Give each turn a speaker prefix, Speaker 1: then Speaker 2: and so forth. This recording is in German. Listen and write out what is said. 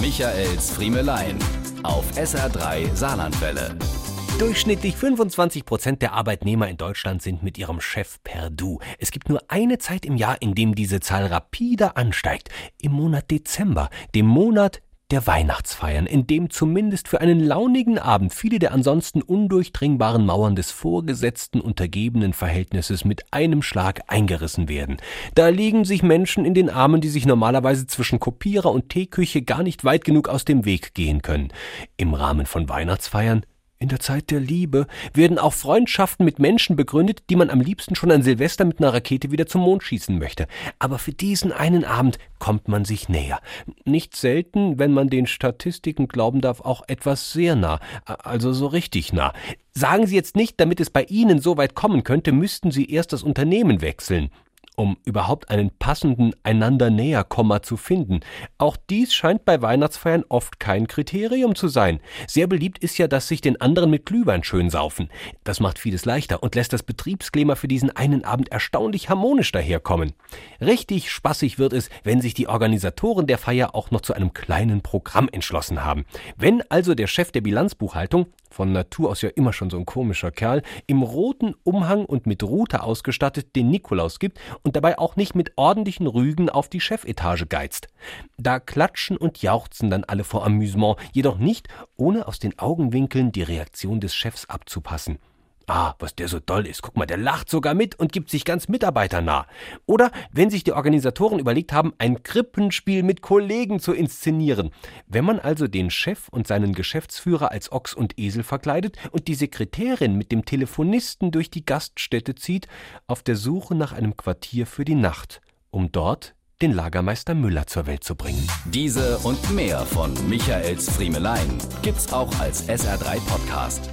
Speaker 1: Michaels Friemelein auf SR3 Saarlandwelle.
Speaker 2: Durchschnittlich 25 Prozent der Arbeitnehmer in Deutschland sind mit ihrem Chef per Du. Es gibt nur eine Zeit im Jahr, in dem diese Zahl rapide ansteigt. Im Monat Dezember, dem Monat der Weihnachtsfeiern, in dem zumindest für einen launigen Abend viele der ansonsten undurchdringbaren Mauern des vorgesetzten untergebenen Verhältnisses mit einem Schlag eingerissen werden. Da liegen sich Menschen in den Armen, die sich normalerweise zwischen Kopierer und Teeküche gar nicht weit genug aus dem Weg gehen können. Im Rahmen von Weihnachtsfeiern in der Zeit der Liebe werden auch Freundschaften mit Menschen begründet, die man am liebsten schon an Silvester mit einer Rakete wieder zum Mond schießen möchte. Aber für diesen einen Abend kommt man sich näher. Nicht selten, wenn man den Statistiken glauben darf, auch etwas sehr nah, also so richtig nah. Sagen Sie jetzt nicht, damit es bei Ihnen so weit kommen könnte, müssten Sie erst das Unternehmen wechseln um überhaupt einen passenden einander näher Komma zu finden. Auch dies scheint bei Weihnachtsfeiern oft kein Kriterium zu sein. Sehr beliebt ist ja, dass sich den anderen mit Glühwein schön saufen. Das macht vieles leichter und lässt das Betriebsklima für diesen einen Abend erstaunlich harmonisch daherkommen. Richtig spaßig wird es, wenn sich die Organisatoren der Feier auch noch zu einem kleinen Programm entschlossen haben. Wenn also der Chef der Bilanzbuchhaltung von Natur aus ja immer schon so ein komischer Kerl, im roten Umhang und mit Rute ausgestattet den Nikolaus gibt und dabei auch nicht mit ordentlichen Rügen auf die Chefetage geizt. Da klatschen und jauchzen dann alle vor Amüsement, jedoch nicht, ohne aus den Augenwinkeln die Reaktion des Chefs abzupassen. Ah, was der so doll ist. Guck mal, der lacht sogar mit und gibt sich ganz mitarbeiternah. Oder wenn sich die Organisatoren überlegt haben, ein Krippenspiel mit Kollegen zu inszenieren. Wenn man also den Chef und seinen Geschäftsführer als Ochs und Esel verkleidet und die Sekretärin mit dem Telefonisten durch die Gaststätte zieht, auf der Suche nach einem Quartier für die Nacht, um dort den Lagermeister Müller zur Welt zu bringen.
Speaker 1: Diese und mehr von Michaels Friemelein gibt's auch als SR3 Podcast.